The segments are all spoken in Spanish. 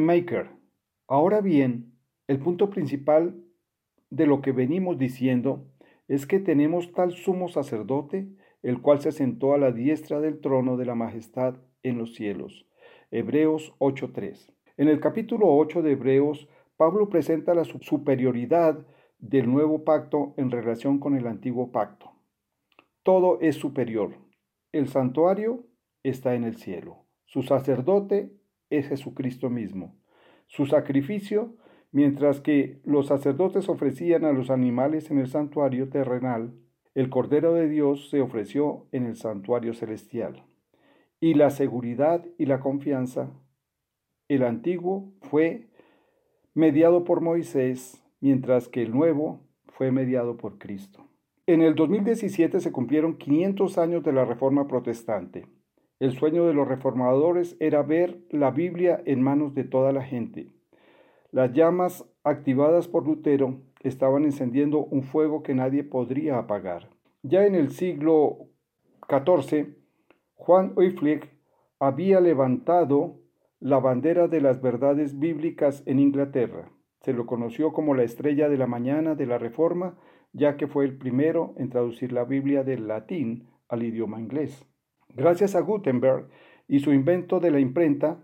Maker. Ahora bien, el punto principal de lo que venimos diciendo es que tenemos tal sumo sacerdote, el cual se sentó a la diestra del trono de la majestad en los cielos. Hebreos 8.3. En el capítulo 8 de Hebreos, Pablo presenta la superioridad del nuevo pacto en relación con el antiguo pacto. Todo es superior. El santuario está en el cielo. Su sacerdote es Jesucristo mismo. Su sacrificio, mientras que los sacerdotes ofrecían a los animales en el santuario terrenal, el Cordero de Dios se ofreció en el santuario celestial. Y la seguridad y la confianza, el antiguo fue mediado por Moisés, mientras que el nuevo fue mediado por Cristo. En el 2017 se cumplieron 500 años de la Reforma Protestante. El sueño de los reformadores era ver la Biblia en manos de toda la gente. Las llamas activadas por Lutero estaban encendiendo un fuego que nadie podría apagar. Ya en el siglo XIV, Juan Wycliffe había levantado la bandera de las verdades bíblicas en Inglaterra. Se lo conoció como la estrella de la mañana de la Reforma, ya que fue el primero en traducir la Biblia del latín al idioma inglés. Gracias a Gutenberg y su invento de la imprenta,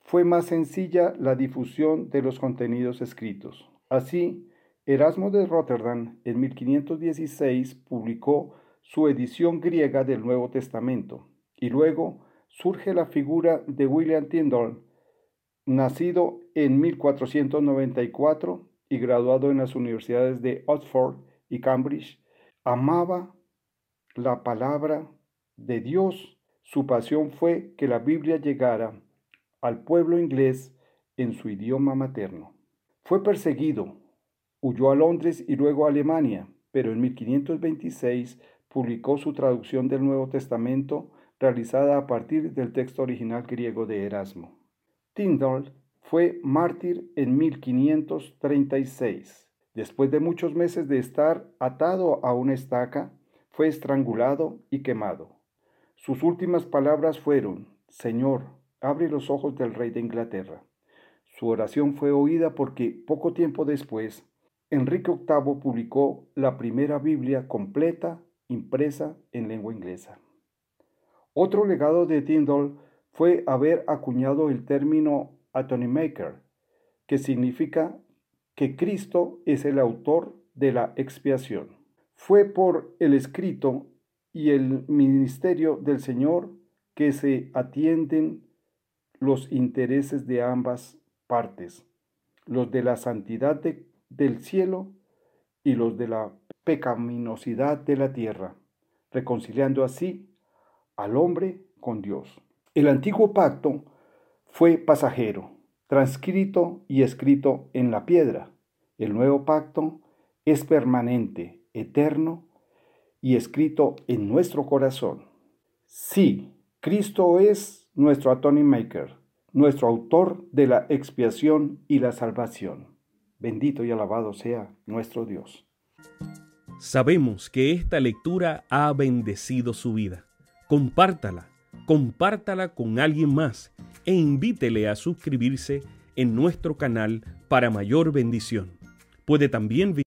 fue más sencilla la difusión de los contenidos escritos. Así, Erasmo de Rotterdam en 1516 publicó su edición griega del Nuevo Testamento y luego surge la figura de William Tyndale, nacido en 1494 y graduado en las universidades de Oxford y Cambridge, amaba la palabra de Dios, su pasión fue que la Biblia llegara al pueblo inglés en su idioma materno. Fue perseguido, huyó a Londres y luego a Alemania, pero en 1526 publicó su traducción del Nuevo Testamento realizada a partir del texto original griego de Erasmo. Tyndall fue mártir en 1536. Después de muchos meses de estar atado a una estaca, fue estrangulado y quemado. Sus últimas palabras fueron, Señor, abre los ojos del rey de Inglaterra. Su oración fue oída porque poco tiempo después, Enrique VIII publicó la primera Biblia completa impresa en lengua inglesa. Otro legado de Tyndall fue haber acuñado el término Maker, que significa que Cristo es el autor de la expiación. Fue por el escrito y el ministerio del Señor que se atienden los intereses de ambas partes, los de la santidad del cielo y los de la pecaminosidad de la tierra, reconciliando así al hombre con Dios. El antiguo pacto fue pasajero, transcrito y escrito en la piedra. El nuevo pacto es permanente, eterno y escrito en nuestro corazón. Sí, Cristo es nuestro atoning maker, nuestro autor de la expiación y la salvación. Bendito y alabado sea nuestro Dios. Sabemos que esta lectura ha bendecido su vida. Compártala, compártala con alguien más e invítele a suscribirse en nuestro canal para mayor bendición. Puede también